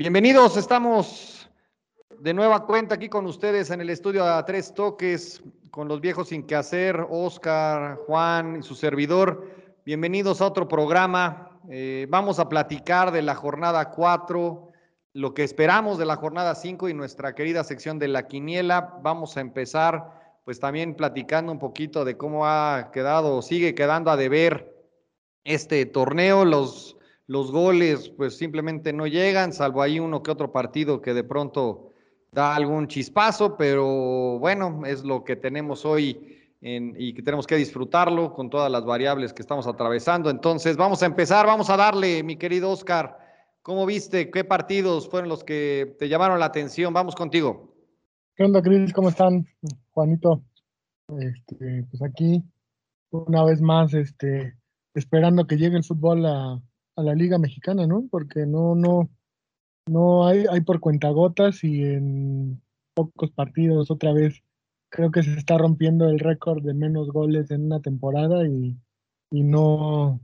Bienvenidos, estamos de nueva cuenta aquí con ustedes en el estudio a tres toques, con los viejos sin que hacer, Oscar, Juan y su servidor. Bienvenidos a otro programa. Eh, vamos a platicar de la jornada 4, lo que esperamos de la jornada 5 y nuestra querida sección de la quiniela. Vamos a empezar pues también platicando un poquito de cómo ha quedado o sigue quedando a deber este torneo, los los goles pues simplemente no llegan, salvo ahí uno que otro partido que de pronto da algún chispazo, pero bueno, es lo que tenemos hoy y que tenemos que disfrutarlo con todas las variables que estamos atravesando. Entonces, vamos a empezar, vamos a darle, mi querido Oscar, ¿cómo viste? ¿Qué partidos fueron los que te llamaron la atención? Vamos contigo. ¿Qué onda, Cris? ¿Cómo están? Juanito, este, pues aquí una vez más, este, esperando que llegue el fútbol a, a la Liga Mexicana, ¿no? Porque no, no, no hay, hay por cuentagotas y en pocos partidos otra vez creo que se está rompiendo el récord de menos goles en una temporada y, y no,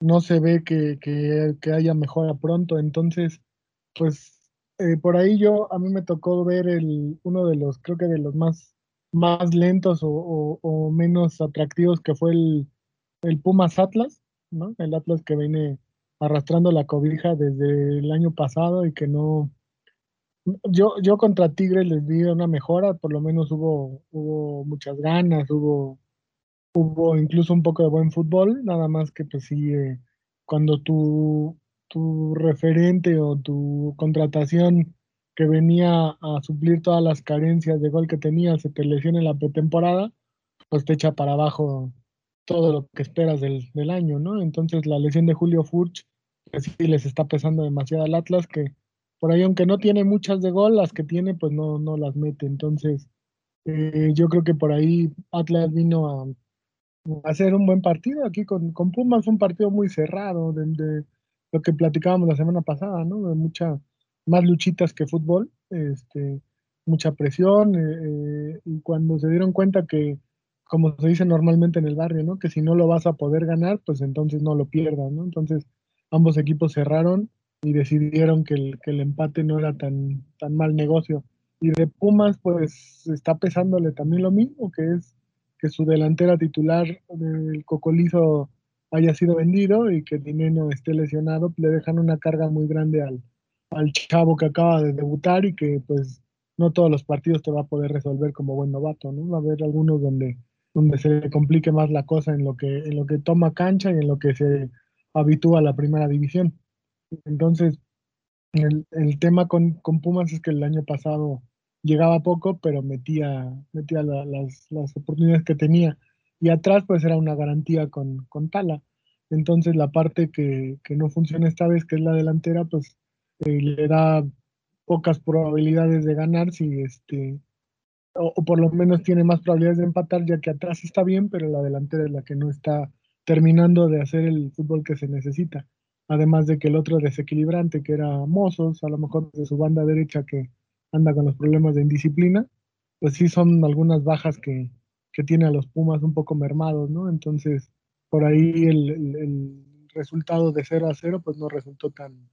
no se ve que, que, que, haya mejora pronto. Entonces, pues eh, por ahí yo, a mí me tocó ver el, uno de los, creo que de los más, más lentos o, o, o menos atractivos que fue el, el Pumas Atlas, ¿no? El Atlas que viene arrastrando la cobija desde el año pasado y que no... Yo, yo contra Tigres les di una mejora, por lo menos hubo, hubo muchas ganas, hubo, hubo incluso un poco de buen fútbol, nada más que pues sí, eh, cuando tu, tu referente o tu contratación que venía a suplir todas las carencias de gol que tenía se te lesiona en la pretemporada, pues te echa para abajo todo lo que esperas del, del, año, ¿no? Entonces la lesión de Julio Furch, pues sí les está pesando demasiado al Atlas, que por ahí aunque no tiene muchas de gol, las que tiene pues no, no las mete. Entonces eh, yo creo que por ahí Atlas vino a, hacer un buen partido aquí con, con Pumas, fue un partido muy cerrado, de, de, lo que platicábamos la semana pasada, ¿no? De mucha más luchitas que fútbol, este, mucha presión, eh, eh, y cuando se dieron cuenta que como se dice normalmente en el barrio, ¿no? Que si no lo vas a poder ganar, pues entonces no lo pierdas, ¿no? Entonces ambos equipos cerraron y decidieron que el, que el empate no era tan, tan mal negocio. Y de Pumas, pues está pesándole también lo mismo, que es que su delantera titular del Cocolizo haya sido vendido y que Dineno esté lesionado, le dejan una carga muy grande al, al chavo que acaba de debutar y que pues no todos los partidos te va a poder resolver como buen novato, ¿no? Va a haber algunos donde donde se le complique más la cosa en lo que, en lo que toma cancha y en lo que se habitúa a la primera división. Entonces, el, tema con, Pumas es que el año pasado llegaba poco, pero metía, metía la, las, oportunidades que tenía. Y atrás, pues era una garantía con, con Tala. Entonces, la parte que, que, no funciona esta vez, que es la delantera, pues eh, le da pocas probabilidades de ganar si, este, o, por lo menos tiene más probabilidades de empatar, ya que atrás está bien, pero la delantera es la que no está terminando de hacer el fútbol que se necesita. Además de que el otro desequilibrante, que era Mozos, a lo mejor de su banda derecha que anda con los problemas de indisciplina, pues sí son algunas bajas que, que tiene a los Pumas un poco mermados, ¿no? Entonces, por ahí el, el, resultado de 0 a 0, pues no resultó tan,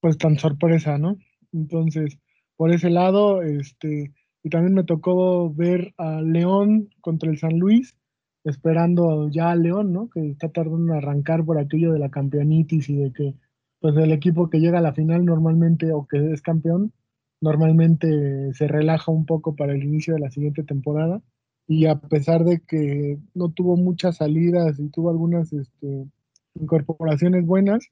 pues tan sorpresa, ¿no? Entonces, por ese lado, este, y también me tocó ver a León contra el San Luis, esperando ya a León, ¿no? Que está tardando en arrancar por aquello de la campeonitis y de que, pues, el equipo que llega a la final normalmente, o que es campeón, normalmente se relaja un poco para el inicio de la siguiente temporada. Y a pesar de que no tuvo muchas salidas y tuvo algunas este, incorporaciones buenas,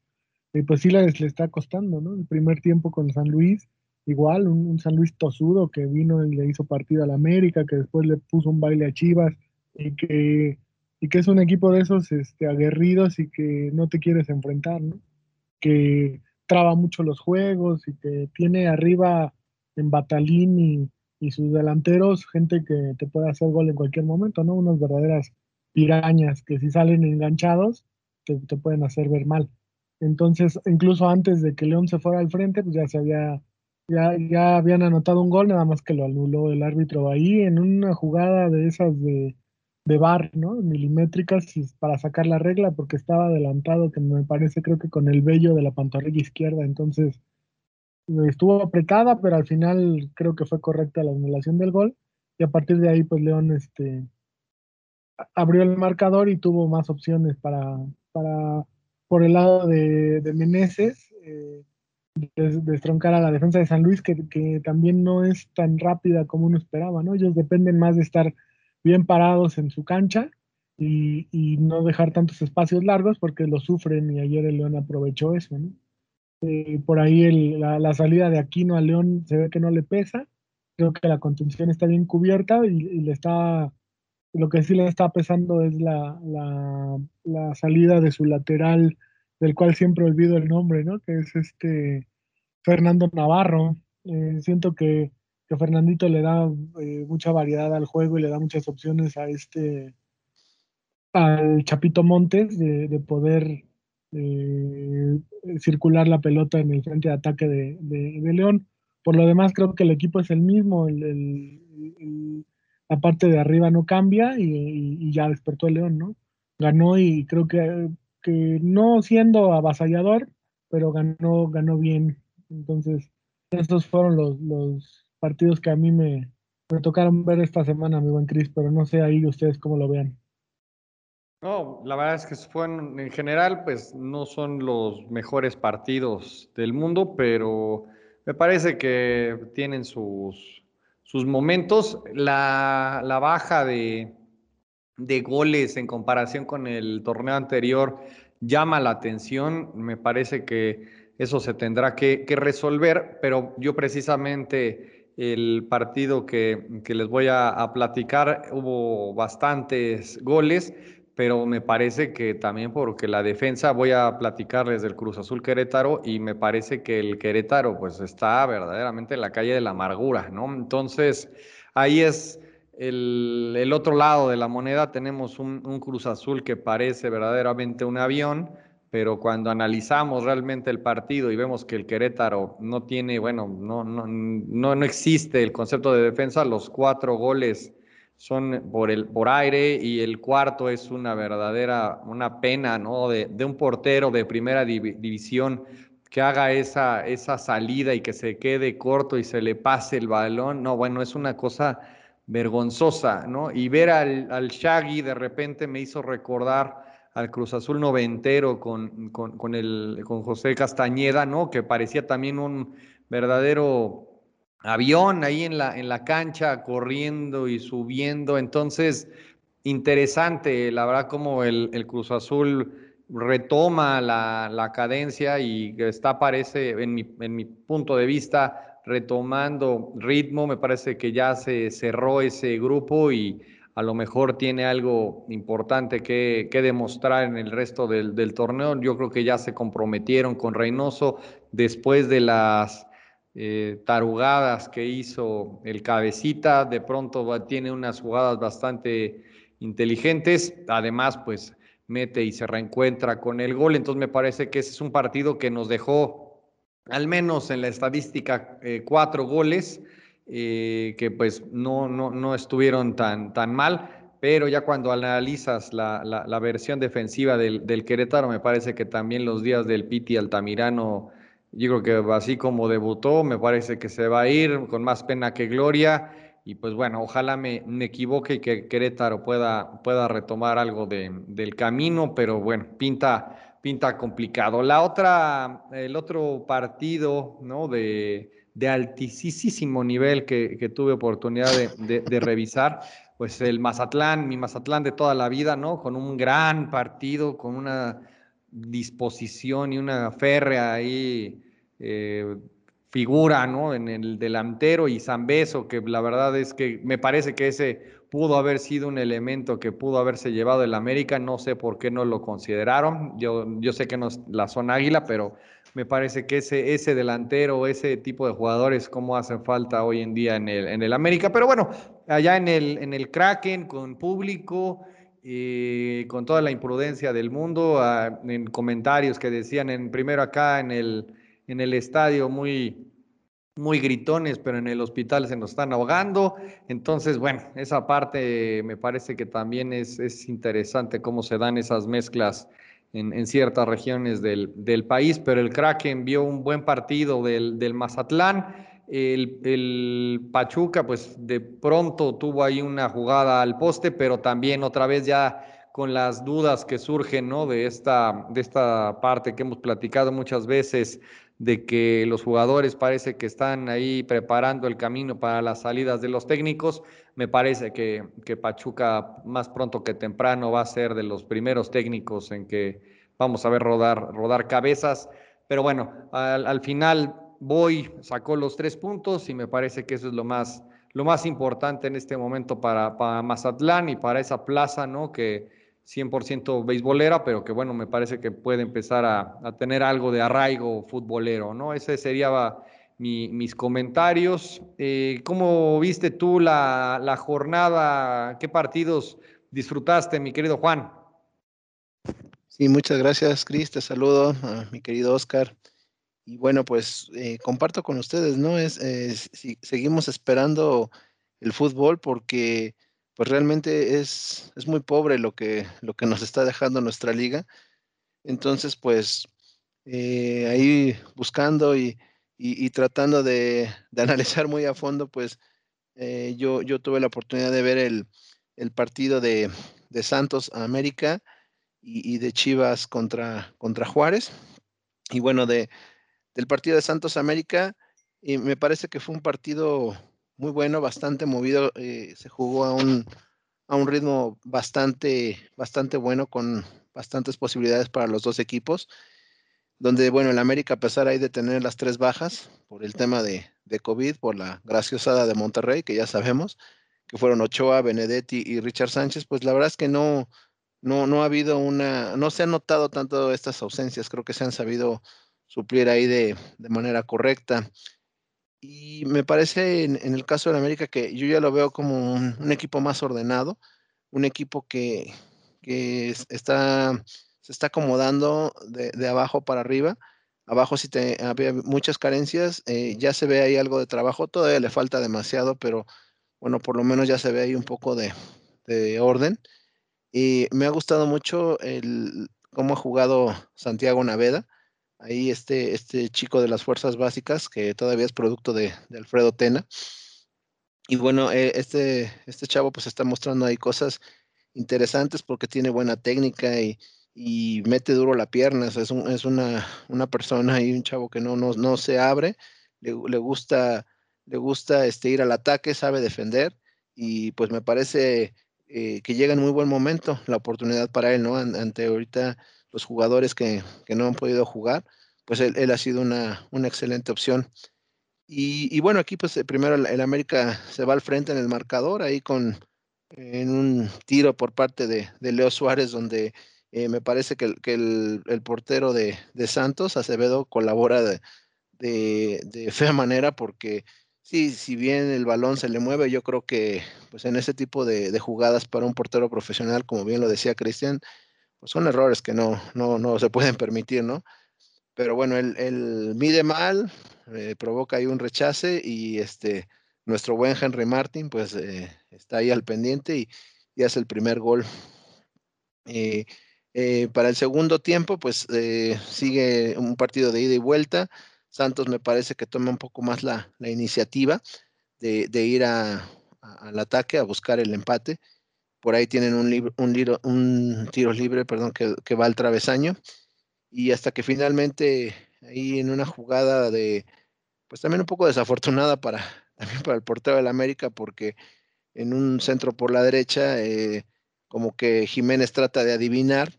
eh, pues sí les le está costando, ¿no? El primer tiempo con San Luis igual un, San Luis tosudo que vino y le hizo partido a la América, que después le puso un baile a Chivas y que, y que es un equipo de esos este, aguerridos y que no te quieres enfrentar, ¿no? Que traba mucho los juegos y que tiene arriba en Batalín y, y sus delanteros gente que te puede hacer gol en cualquier momento, ¿no? Unas verdaderas pirañas que si salen enganchados te, te pueden hacer ver mal. Entonces, incluso antes de que León se fuera al frente, pues ya se había ya, ya habían anotado un gol, nada más que lo anuló el árbitro ahí en una jugada de esas de, de bar, ¿no? Milimétricas para sacar la regla porque estaba adelantado, que me parece creo que con el vello de la pantorrilla izquierda, entonces estuvo apretada, pero al final creo que fue correcta la anulación del gol. Y a partir de ahí, pues León este, abrió el marcador y tuvo más opciones para, para por el lado de, de Meneses, eh, destroncar a la defensa de San Luis, que, que, también no es tan rápida como uno esperaba, ¿no? Ellos dependen más de estar bien parados en su cancha y, no dejar tantos espacios largos porque lo sufren y ayer el León aprovechó eso, ¿no? Eh, por ahí la, salida de Aquino a León se ve que no le pesa. Creo que la contención está bien cubierta y, le está. Lo que sí le está pesando es la, salida de su lateral, del cual siempre olvido el nombre, ¿no? Que es este Fernando Navarro. Eh, siento que, que, Fernandito le da eh, mucha variedad al juego y le da muchas opciones a este al Chapito Montes de, de poder eh, circular la pelota en el frente de ataque de, de, León. Por lo demás, creo que el equipo es el mismo, el, la parte de arriba no cambia y, ya despertó el León, ¿no? Ganó y creo que, que no siendo avasallador, pero ganó, ganó bien. Entonces, esos fueron los partidos que a mí me, me tocaron ver esta semana, mi buen Cris, pero no sé ahí ustedes cómo lo vean. No, la verdad es que fueron, en general, pues no son los mejores partidos del mundo, pero me parece que tienen sus, sus momentos. La, la baja de, de, goles en comparación con el torneo anterior llama la atención. Me parece que eso se tendrá que, que resolver, pero yo precisamente el partido que, que les voy a, platicar hubo bastantes goles pero me parece que también porque la defensa, voy a platicarles del Cruz Azul Querétaro y me parece que el Querétaro pues está verdaderamente en la calle de la amargura, ¿no? Entonces, ahí es el, el otro lado de la moneda, tenemos un, un, Cruz Azul que parece verdaderamente un avión, pero cuando analizamos realmente el partido y vemos que el Querétaro no tiene, bueno, no, no, no, no existe el concepto de defensa, los cuatro goles son por, el, por aire y el cuarto es una verdadera, una pena, ¿no? De, de un portero de primera div división que haga esa, esa salida y que se quede corto y se le pase el balón. No, bueno, es una cosa vergonzosa, ¿no? Y ver al, al Shaggy de repente me hizo recordar al Cruz Azul noventero con, con, con, el, con José Castañeda, ¿no? Que parecía también un verdadero avión ahí en la, en la cancha, corriendo y subiendo. Entonces, interesante, la verdad, como el, el Cruz Azul retoma la, la, cadencia y está, parece, en mi, en mi punto de vista, retomando ritmo. Me parece que ya se cerró ese grupo y a lo mejor tiene algo importante que, que demostrar en el resto del, torneo. Yo creo que ya se comprometieron con Reynoso después de las eh, tarugadas que hizo el cabecita, de pronto tiene unas jugadas bastante inteligentes, además pues mete y se reencuentra con el gol, entonces me parece que ese es un partido que nos dejó al menos en la estadística eh, cuatro goles, eh, que pues no, no, no estuvieron tan, tan mal, pero ya cuando analizas la, la, la versión defensiva del, del, Querétaro, me parece que también los días del Piti Altamirano yo creo que así como debutó, me parece que se va a ir con más pena que gloria. Y pues bueno, ojalá me, me equivoque y que Querétaro pueda, pueda retomar algo de, del camino, pero bueno, pinta, pinta complicado. La otra, el otro partido, ¿no? De, de altísimo nivel que, que tuve oportunidad de, de, revisar, pues el Mazatlán, mi Mazatlán de toda la vida, ¿no? Con un gran partido, con una disposición y una férrea ahí eh, figura ¿no? en el delantero y Zambeso, que la verdad es que me parece que ese pudo haber sido un elemento que pudo haberse llevado el América, no sé por qué no lo consideraron, yo, yo sé que no es la zona águila, pero me parece que ese, ese delantero, ese tipo de jugadores, como hacen falta hoy en día en el, en el América, pero bueno, allá en el, en el Kraken, con público, y con toda la imprudencia del mundo, uh, en comentarios que decían en primero acá en el, en el estadio muy, muy gritones, pero en el hospital se nos están ahogando. Entonces, bueno, esa parte me parece que también es, es interesante cómo se dan esas mezclas en, ciertas regiones del, país, pero el Kraken vio un buen partido del, del Mazatlán. El, el, Pachuca, pues de pronto tuvo ahí una jugada al poste, pero también otra vez ya con las dudas que surgen ¿no? de, esta, de esta parte que hemos platicado muchas veces, de que los jugadores parece que están ahí preparando el camino para las salidas de los técnicos. Me parece que, que Pachuca más pronto que temprano va a ser de los primeros técnicos en que vamos a ver rodar, rodar cabezas. Pero bueno, al, al final Boy sacó los tres puntos y me parece que eso es lo más, lo más importante en este momento para, para Mazatlán y para esa plaza, ¿no? Que, 100% beisbolera, pero que bueno, me parece que puede empezar a, tener algo de arraigo futbolero, ¿no? Ese sería mis comentarios. Eh, ¿Cómo viste tú la, jornada? ¿Qué partidos disfrutaste, mi querido Juan? Sí, muchas gracias, Cris. Te saludo, mi querido Oscar. Y bueno, pues eh, comparto con ustedes, ¿no? Es, si, seguimos esperando el fútbol porque pues realmente es, es muy pobre lo que, lo que nos está dejando nuestra liga. Entonces, pues eh, ahí buscando y, tratando de, analizar muy a fondo, pues eh, yo, yo tuve la oportunidad de ver el, partido de, Santos a América y, de Chivas contra, contra Juárez. Y bueno, de, del partido de Santos América, y me parece que fue un partido muy bueno, bastante movido, eh, se jugó a un, a un ritmo bastante, bastante bueno, con bastantes posibilidades para los dos equipos, donde, bueno, el América, a pesar de tener las tres bajas por el tema de, de COVID, por la graciosada de Monterrey, que ya sabemos, que fueron Ochoa, Benedetti y Richard Sánchez, pues la verdad es que no, no, no ha habido una, no se han notado tanto estas ausencias, creo que se han sabido suplir ahí de, de manera correcta. Y me parece en, el caso de América que yo ya lo veo como un, equipo más ordenado, un equipo que, está, se está acomodando de, abajo para arriba. Abajo sí te, había muchas carencias, eh, ya se ve ahí algo de trabajo, todavía le falta demasiado, pero bueno, por lo menos ya se ve ahí un poco de, de orden. Y me ha gustado mucho el, cómo ha jugado Santiago Naveda ahí este, este chico de las fuerzas básicas, que todavía es producto de, Alfredo Tena. Y bueno, eh, este, este chavo pues está mostrando ahí cosas interesantes porque tiene buena técnica y, mete duro la pierna. es, es una, una, persona y un chavo que no, no, no se abre, le, gusta, le gusta este, ir al ataque, sabe defender y pues me parece eh, que llega en muy buen momento la oportunidad para él, ¿no? Ante ahorita los jugadores que, no han podido jugar, pues él, ha sido una, excelente opción. Y, bueno, aquí pues primero el, América se va al frente en el marcador, ahí con en un tiro por parte de, Leo Suárez, donde eh, me parece que, el, portero de, Santos, Acevedo, colabora de, de, fea manera porque sí, si bien el balón se le mueve, yo creo que pues en ese tipo de, jugadas para un portero profesional, como bien lo decía Cristian, pues, son errores que no, no, se pueden permitir, ¿no? Pero bueno, él, mide mal, eh, provoca ahí un rechace y este, nuestro buen Henry Martin pues eh, está ahí al pendiente y, hace el primer gol. Eh, para el segundo tiempo, pues sigue un partido de ida y vuelta. Santos me parece que toma un poco más la, iniciativa de, ir al ataque, a buscar el empate por ahí tienen un, tiro libre perdón, que, va al travesaño. Y hasta que finalmente, ahí en una jugada de, pues también un poco desafortunada para el portero del América, porque en un centro por la derecha, eh, como que Jiménez trata de adivinar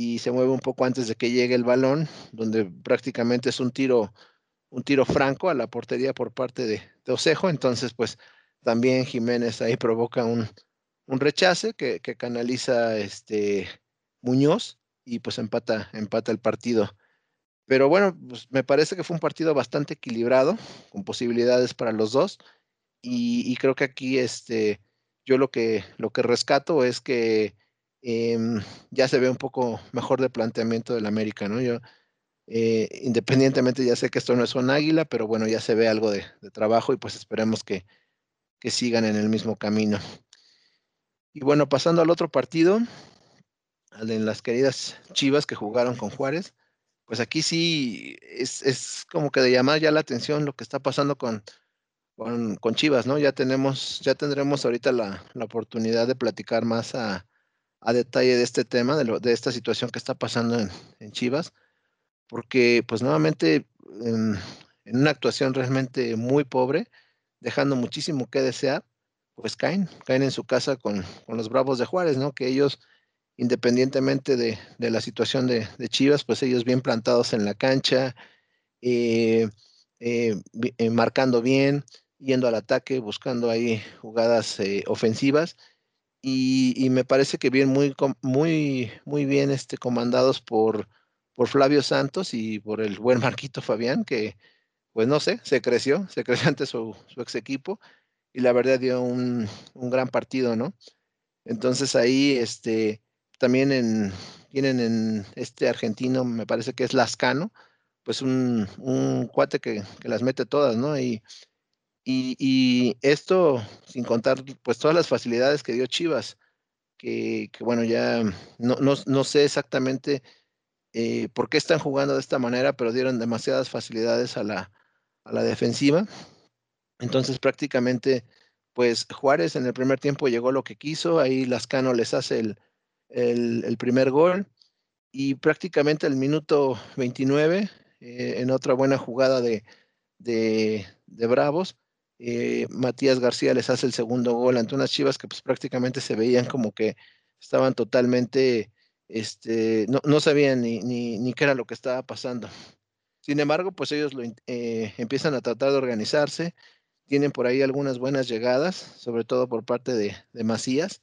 y se mueve un poco antes de que llegue el balón, donde prácticamente es un tiro, un tiro franco a la portería por parte de, Osejo. Entonces, pues también Jiménez ahí provoca un, un rechace que, canaliza este Muñoz y pues empata, empata el partido. Pero bueno, pues me parece que fue un partido bastante equilibrado, con posibilidades para los dos. Y, creo que aquí este, yo lo que, lo que rescato es que em, ya se ve un poco mejor de planteamiento del América, ¿no? Yo, eh, independientemente, ya sé que esto no es un águila, pero bueno, ya se ve algo de, trabajo y pues esperemos que, que sigan en el mismo camino. Y bueno, pasando al otro partido, en las queridas Chivas que jugaron con Juárez, pues aquí sí es, es, como que de llamar ya la atención lo que está pasando con, con, con Chivas, ¿no? Ya tenemos, ya tendremos ahorita la, la oportunidad de platicar más a, a, detalle de este tema, de, de esta situación que está pasando en, en Chivas, porque pues nuevamente en, en, una actuación realmente muy pobre, dejando muchísimo que desear, pues caen, caen en su casa con, con los Bravos de Juárez, ¿no? Que ellos, independientemente de, de la situación de, de, Chivas, pues ellos bien plantados en la cancha, eh, eh, eh, marcando bien, yendo al ataque, buscando ahí jugadas eh, ofensivas. Y, y, me parece que bien, muy, muy, muy bien este, comandados por, por Flavio Santos y por el buen Marquito Fabián, que pues no sé, se creció, se creció ante su, su ex equipo y la verdad dio un, un, gran partido, ¿no? Entonces ahí este, también en, tienen en este argentino, me parece que es Lascano, pues un, un cuate que, que, las mete todas, ¿no? Y, y, esto sin contar pues todas las facilidades que dio Chivas, que, bueno, ya no, no, no sé exactamente eh, por qué están jugando de esta manera, pero dieron demasiadas facilidades a la, a la defensiva. Entonces prácticamente, pues Juárez en el primer tiempo llegó lo que quiso, ahí Lascano les hace el, el, el primer gol y prácticamente el minuto 29, eh, en otra buena jugada de, de, de Bravos, eh, Matías García les hace el segundo gol ante unas chivas que pues prácticamente se veían como que estaban totalmente, este, no, no sabían ni, ni, ni, qué era lo que estaba pasando. Sin embargo, pues ellos lo, eh, empiezan a tratar de organizarse, tienen por ahí algunas buenas llegadas, sobre todo por parte de, de Macías.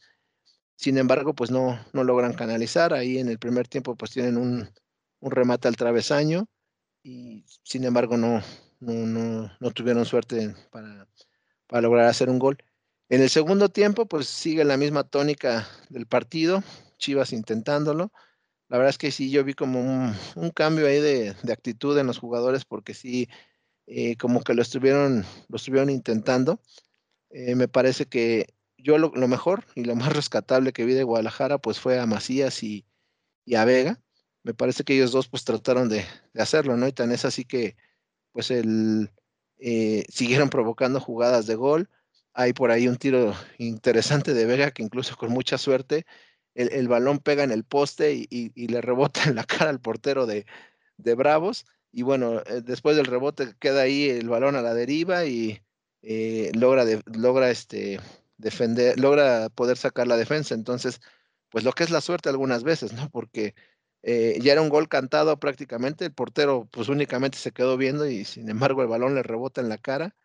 Sin embargo, pues no, no logran canalizar. Ahí en el primer tiempo, pues tienen un, un remate al travesaño y sin embargo no, no, tuvieron suerte para, lograr hacer un gol. En el segundo tiempo, pues sigue la misma tónica del partido, Chivas intentándolo. La verdad es que sí, yo vi como un, cambio ahí de, actitud en los jugadores porque sí, eh, como que lo estuvieron, lo estuvieron intentando. Eh, me parece que yo lo, mejor y lo más rescatable que vi de Guadalajara pues fue a Macías y, y a Vega. Me parece que ellos dos pues trataron de, de, hacerlo, ¿no? Y tan es así que pues el, eh, siguieron provocando jugadas de gol. Hay por ahí un tiro interesante de Vega que incluso con mucha suerte el, el balón pega en el poste y, y, le rebota en la cara al portero de, de Bravos y bueno, eh, después del rebote queda ahí el balón a la deriva y eh, logra, logra este, defender, logra poder sacar la defensa. Entonces, pues lo que es la suerte algunas veces, ¿no? Porque eh, ya era un gol cantado prácticamente, el portero pues únicamente se quedó viendo y sin embargo el balón le rebota en la cara.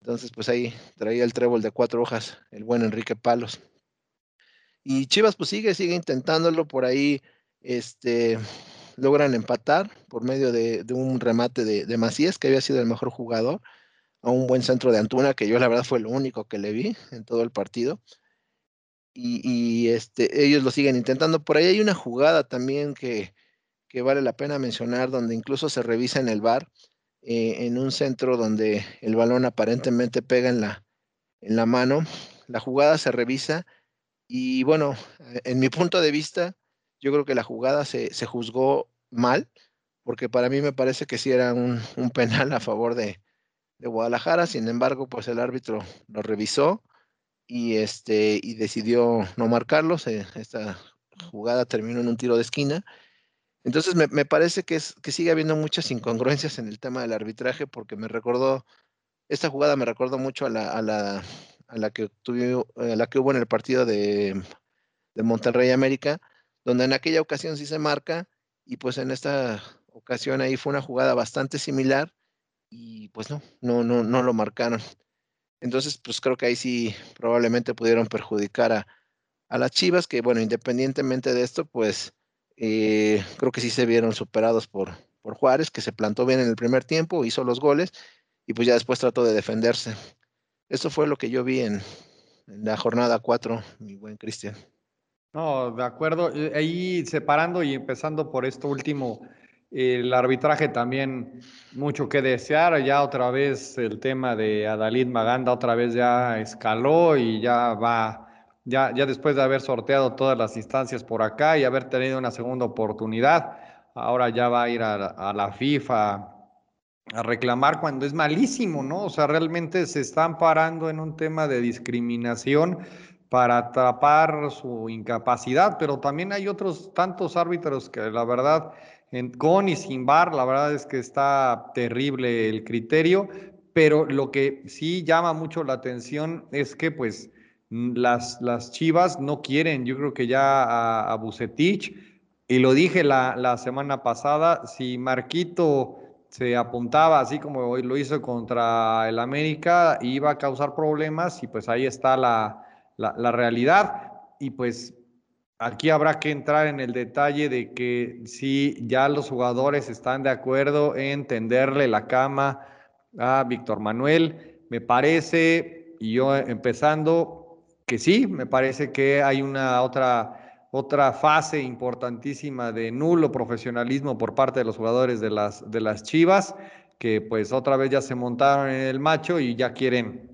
Entonces, pues ahí traía el trébol de cuatro hojas el buen Enrique Palos. Y Chivas pues sigue, sigue intentándolo por ahí, este, logran empatar por medio de, de un remate de, de, Macías, que había sido el mejor jugador, a un buen centro de Antuna, que yo la verdad fue lo único que le vi en todo el partido. Y, este, ellos lo siguen intentando. Por ahí hay una jugada también que, que vale la pena mencionar, donde incluso se revisa en el bar, eh, en un centro donde el balón aparentemente pega en la, en la mano. La jugada se revisa y bueno, en mi punto de vista, yo creo que la jugada se, se juzgó mal, porque para mí me parece que sí era un, un penal a favor de, de, Guadalajara, sin embargo, pues el árbitro lo revisó y, este, y decidió no marcarlo, se, esta jugada terminó en un tiro de esquina. Entonces me, me parece que, es, que sigue habiendo muchas incongruencias en el tema del arbitraje, porque me recordó, esta jugada me recordó mucho a la, a la, a la, que, tuvo, a la que hubo en el partido de, de Monterrey América, donde en aquella ocasión sí se marca y pues en esta ocasión ahí fue una jugada bastante similar y pues no, no, no, no lo marcaron. Entonces, pues creo que ahí sí probablemente pudieron perjudicar a, a las Chivas, que bueno, independientemente de esto, pues eh, creo que sí se vieron superados por, por Juárez, que se plantó bien en el primer tiempo, hizo los goles y pues ya después trató de defenderse. Eso fue lo que yo vi en, en la jornada 4, mi buen Cristian. No, de acuerdo. Ahí separando y empezando por esto último, el arbitraje también mucho que desear. Ya otra vez el tema de Adalid Maganda otra vez ya escaló y ya va ya, ya después de haber sorteado todas las instancias por acá y haber tenido una segunda oportunidad, ahora ya va a ir a, la FIFA a reclamar cuando es malísimo, ¿no? O sea, realmente se están parando en un tema de discriminación para tapar su incapacidad, pero también hay otros tantos árbitros que la verdad, con y sin bar, la verdad es que está terrible el criterio, pero lo que sí llama mucho la atención es que pues las, las Chivas no quieren, yo creo que ya a, a Bucetich, y lo dije la, la, semana pasada, si Marquito se apuntaba así como hoy lo hizo contra el América, iba a causar problemas y pues ahí está la, la, la realidad. Y pues aquí habrá que entrar en el detalle de que si ya los jugadores están de acuerdo en tenderle la cama a Víctor Manuel, me parece, y yo empezando, que sí, me parece que hay una otra, otra fase importantísima de nulo profesionalismo por parte de los jugadores de las, de las Chivas, que pues otra vez ya se montaron en el macho y ya quieren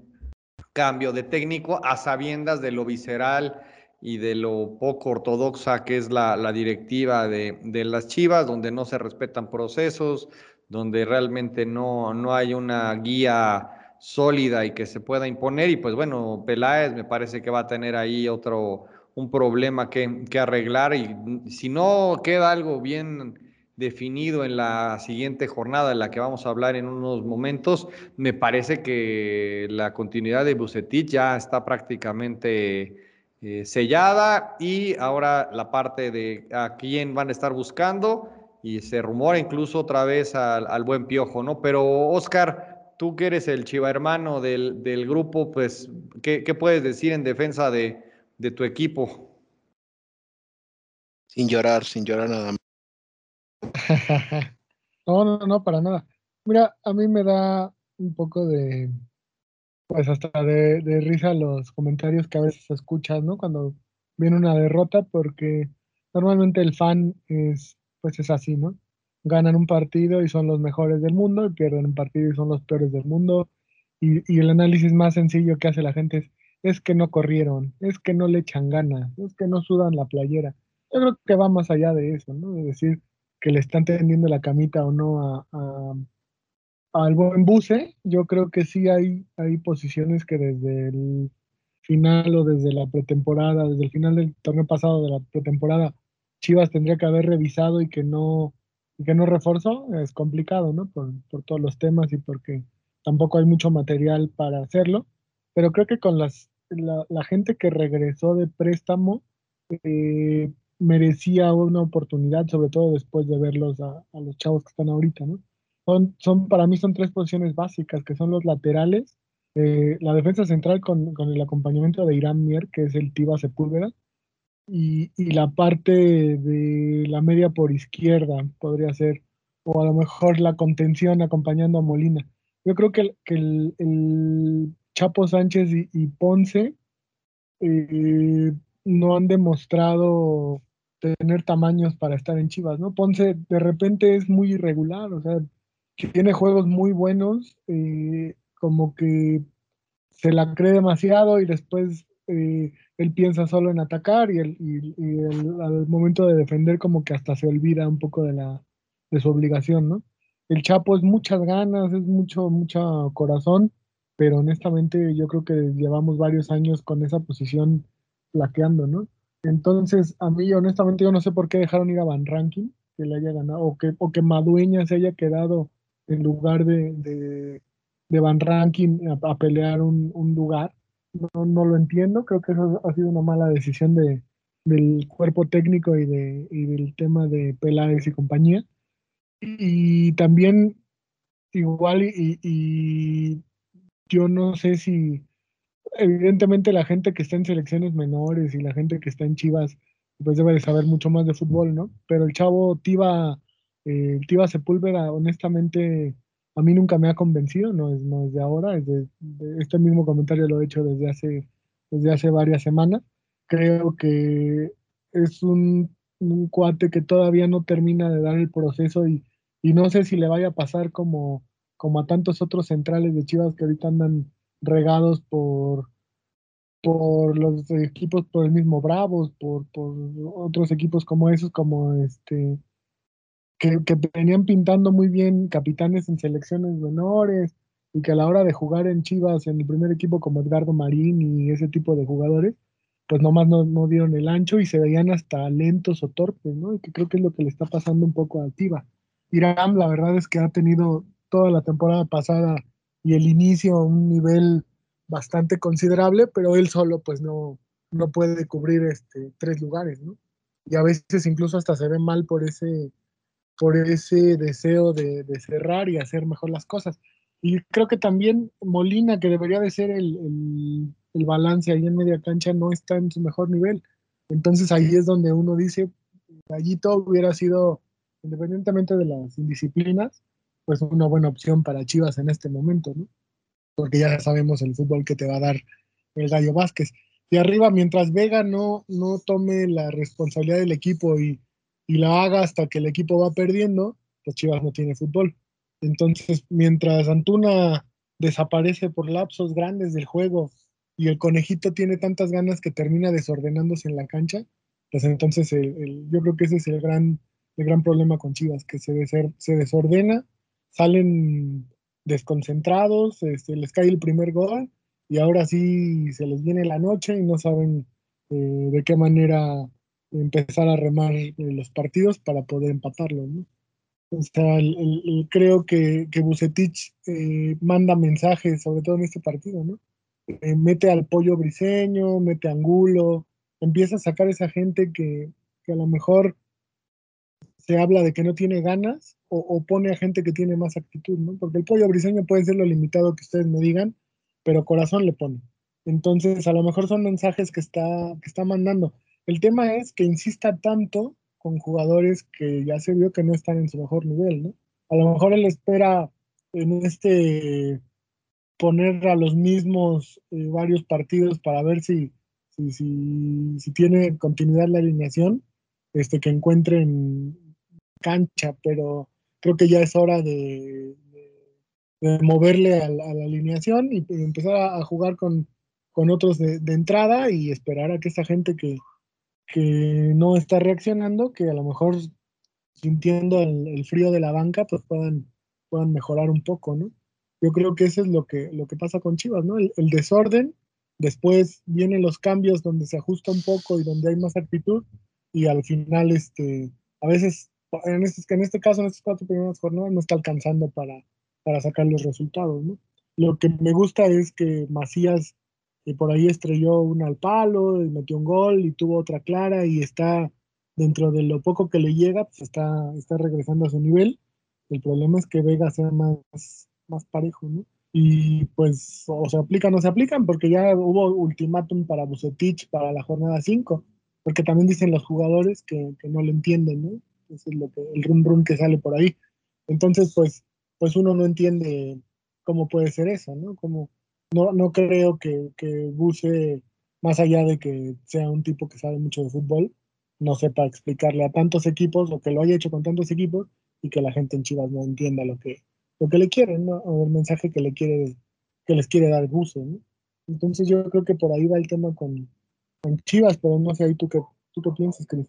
cambio de técnico a sabiendas de lo visceral y de lo poco ortodoxa que es la, la directiva de, de, las Chivas, donde no se respetan procesos, donde realmente no, no hay una guía sólida y que se pueda imponer. Y pues bueno, Peláez me parece que va a tener ahí otro, un problema que, que arreglar. Y si no queda algo bien definido en la siguiente jornada en la que vamos a hablar en unos momentos, me parece que la continuidad de Bucetich ya está prácticamente eh, sellada y ahora la parte de a quién van a estar buscando y se rumora incluso otra vez al, al buen piojo, ¿no? Pero Oscar, tú que eres el chiva hermano del, del grupo, pues, ¿qué, ¿qué, puedes decir en defensa de, de, tu equipo? Sin llorar, sin llorar nada más. no, no, no, para nada. Mira, a mí me da un poco de, pues hasta de, de risa los comentarios que a veces escuchas, ¿no? Cuando viene una derrota, porque normalmente el fan es, pues es así, ¿no? ganan un partido y son los mejores del mundo, y pierden un partido y son los peores del mundo. Y, y, el análisis más sencillo que hace la gente es, es que no corrieron, es que no le echan ganas, es que no sudan la playera. Yo creo que va más allá de eso, ¿no? De decir que le están tendiendo la camita o no a, a al buen buce, yo creo que sí hay, hay posiciones que desde el final o desde la pretemporada, desde el final del torneo pasado de la pretemporada, Chivas tendría que haber revisado y que no, y que no reforzó, es complicado, ¿no? Por, por, todos los temas y porque tampoco hay mucho material para hacerlo, pero creo que con las, la, la gente que regresó de préstamo eh, merecía una oportunidad, sobre todo después de verlos a, a, los chavos que están ahorita, ¿no? Son, son, para mí son tres posiciones básicas, que son los laterales, eh, la defensa central con, con, el acompañamiento de Irán Mier, que es el Tiba Sepúlveda, y, y, la parte de la media por izquierda podría ser, o a lo mejor la contención acompañando a Molina. Yo creo que, el, que el, el Chapo Sánchez y, Ponce eh, no han demostrado tener tamaños para estar en Chivas, ¿no? Ponce de repente es muy irregular, o sea, tiene juegos muy buenos, eh, como que se la cree demasiado y después eh, él piensa solo en atacar y, el, y, el, al momento de defender como que hasta se olvida un poco de, la, de su obligación, ¿no? El Chapo es muchas ganas, es mucho, mucho corazón, pero honestamente yo creo que llevamos varios años con esa posición flaqueando, ¿no? Entonces, a mí honestamente yo no sé por qué dejaron ir a Van Ranking, que le haya ganado, o que, o que Madueña se haya quedado en lugar de, de, de Van Ranking a, pelear un, un lugar no, no, lo entiendo, creo que eso ha sido una mala decisión de, del cuerpo técnico y, de, y del tema de Peláez y compañía. Y, también igual y, y, yo no sé si, evidentemente la gente que está en selecciones menores y la gente que está en Chivas, pues debe de saber mucho más de fútbol, ¿no? Pero el chavo Tiva, eh, Tiva Sepúlveda, honestamente a mí nunca me ha convencido, no es, no es de ahora, es este mismo comentario lo he hecho desde hace, desde hace varias semanas. Creo que es un, un, cuate que todavía no termina de dar el proceso y, y no sé si le vaya a pasar como, como a tantos otros centrales de Chivas que ahorita andan regados por, por los equipos, por el mismo Bravos, por, por otros equipos como esos, como este, que, venían pintando muy bien capitanes en selecciones menores y que a la hora de jugar en Chivas, en el primer equipo como Edgardo Marín y ese tipo de jugadores, pues nomás no, no dieron el ancho y se veían hasta lentos o torpes, ¿no? Y que creo que es lo que le está pasando un poco a Tiva. Irán, la verdad es que ha tenido toda la temporada pasada y el inicio un nivel bastante considerable, pero él solo pues no, no puede cubrir este, tres lugares, ¿no? Y a veces incluso hasta se ve mal por ese, por ese deseo de, cerrar y hacer mejor las cosas. Y creo que también Molina, que debería de ser el, balance ahí en media cancha, no está en su mejor nivel. Entonces ahí es donde uno dice, Gallito hubiera sido, independientemente de las indisciplinas, pues una buena opción para Chivas en este momento, ¿no? Porque ya sabemos el fútbol que te va a dar el Gallo Vázquez. Y arriba, mientras Vega no, no tome la responsabilidad del equipo y, y la haga hasta que el equipo va perdiendo, pues Chivas no tiene fútbol. Entonces, mientras Antuna desaparece por lapsos grandes del juego y el conejito tiene tantas ganas que termina desordenándose en la cancha, pues entonces yo creo que ese es el gran, el gran problema con Chivas, que se, se desordena, salen desconcentrados, este, les cae el primer gol y ahora sí se les viene la noche y no saben eh, de qué manera empezar a remar los partidos para poder empatarlo, ¿no? O sea, creo que, que Bucetich eh, manda mensajes, sobre todo en este partido, ¿no? Eh, mete al pollo briseño, mete a Angulo, empieza a sacar esa gente que, que, a lo mejor se habla de que no tiene ganas o, o, pone a gente que tiene más actitud, ¿no? Porque el pollo briseño puede ser lo limitado que ustedes me digan, pero corazón le pone. Entonces, a lo mejor son mensajes que está, que está mandando. El tema es que insista tanto con jugadores que ya se vio que no están en su mejor nivel, ¿no? A lo mejor él espera en este poner a los mismos eh, varios partidos para ver si, si, tiene continuidad la alineación, este, que encuentren cancha, pero creo que ya es hora de, de, moverle a, la alineación y, empezar a, jugar con, con otros de, de, entrada y esperar a que esta gente que, que no está reaccionando, que a lo mejor sintiendo el, el, frío de la banca, pues puedan, puedan mejorar un poco, ¿no? Yo creo que eso es lo que, lo que pasa con Chivas, ¿no? El, el, desorden, después vienen los cambios donde se ajusta un poco y donde hay más actitud, y al final, este, a veces, en este, en este caso, en estas cuatro primeras jornadas, no está alcanzando para, para sacar los resultados, ¿no? Lo que me gusta es que Macías y por ahí estrelló una al palo, y metió un gol y tuvo otra clara y está dentro de lo poco que le llega, pues está, está regresando a su nivel. El problema es que Vega sea más, más parejo, ¿no? Y pues o se aplican o se aplican, porque ya hubo ultimátum para Bucetich para la jornada 5, porque también dicen los jugadores que, que, no le entienden, ¿no? Es lo que, el run run que sale por ahí. Entonces, pues, pues uno no entiende cómo puede ser eso, ¿no? Como, no, no creo que, que Buse, más allá de que sea un tipo que sabe mucho de fútbol, no sepa explicarle a tantos equipos lo que lo haya hecho con tantos equipos y que la gente en Chivas no entienda lo que, lo que le quieren, ¿no? o el mensaje que le quiere, que les quiere dar Buse, ¿no? Entonces yo creo que por ahí va el tema con, Chivas, pero no sé ahí tú qué, tú qué piensas, Cris.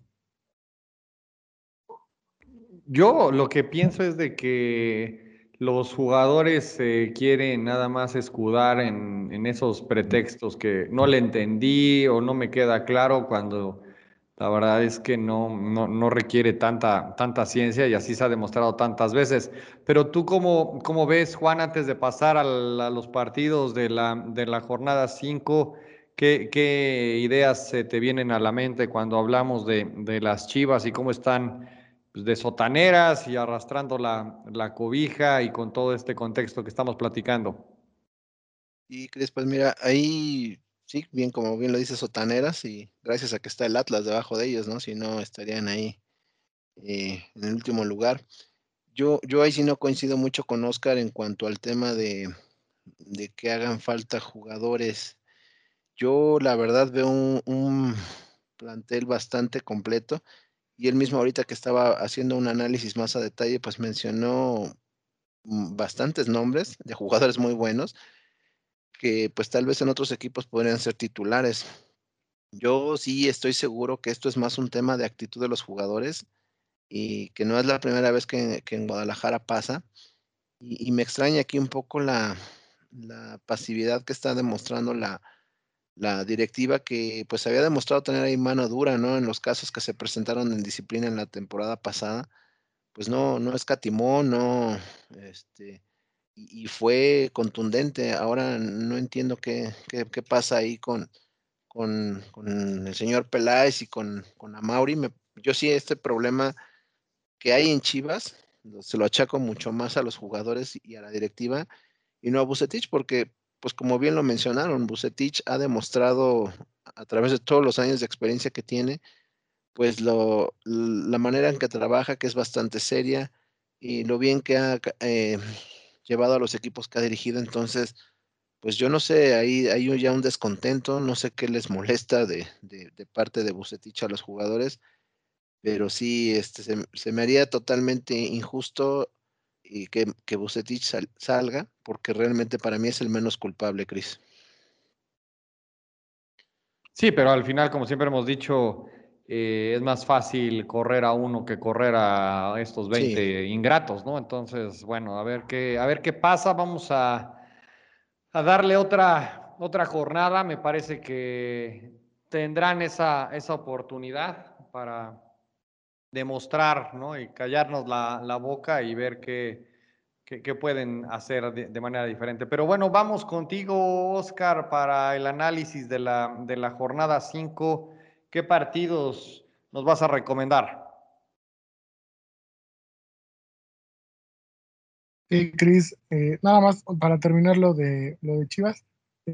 Yo lo que pienso es de que los jugadores se quieren nada más escudar en, esos pretextos que no le entendí o no me queda claro cuando la verdad es que no, no, no requiere tanta, tanta ciencia y así se ha demostrado tantas veces. Pero tú cómo, cómo ves, Juan, antes de pasar a los partidos de la, de la jornada 5, ¿qué, ¿qué, ideas se te vienen a la mente cuando hablamos de, de las Chivas y cómo están? Pues, de sotaneras y arrastrando la, la, cobija y con todo este contexto que estamos platicando. Y Cris, pues mira, ahí sí, bien como bien lo dice sotaneras y gracias a que está el Atlas debajo de ellos, ¿no? Si no, estarían ahí eh, en el último lugar. Yo, yo ahí sí no coincido mucho con Oscar en cuanto al tema de, de que hagan falta jugadores. Yo la verdad veo un, un plantel bastante completo y él mismo ahorita que estaba haciendo un análisis más a detalle, pues mencionó mm, bastantes nombres de jugadores muy buenos, que pues tal vez en otros equipos podrían ser titulares. Yo sí estoy seguro que esto es más un tema de actitud de los jugadores y que no es la primera vez que, en Guadalajara pasa. Y, me extraña aquí un poco la, pasividad que está demostrando la, directiva que pues había demostrado tener ahí mano dura, ¿no? En los casos que se presentaron en disciplina en la temporada pasada, pues no, no escatimó, no, este, y, fue contundente. Ahora no entiendo qué, qué, pasa ahí con, con, el señor Peláez y con, con Amauri. yo sí este problema que hay en Chivas, se lo achaco mucho más a los jugadores y a la directiva y no a Bucetich, porque, pues como bien lo mencionaron, Bucetich ha demostrado a través de todos los años de experiencia que tiene, pues lo, la manera en que trabaja, que es bastante seria, y lo bien que ha eh, llevado a los equipos que ha dirigido. Entonces, pues yo no sé, ahí hay ya un descontento, no sé qué les molesta de, de, de parte de Bucetich a los jugadores pero sí este, se, me haría totalmente injusto y que, que Bucetich salga, porque realmente para mí es el menos culpable, Cris. Sí, pero al final, como siempre hemos dicho, eh, es más fácil correr a uno que correr a estos 20 ingratos, ¿no? Entonces, bueno, a ver qué, a ver qué pasa. Vamos a, a darle otra, otra jornada. Me parece que tendrán esa, esa oportunidad para, demostrar, ¿no? Y callarnos la, boca y ver qué, qué, pueden hacer de, manera diferente. Pero bueno, vamos contigo, Oscar, para el análisis de la, de la jornada 5. ¿Qué partidos nos vas a recomendar? Sí, Cris, eh, nada más para terminar lo de, lo de Chivas.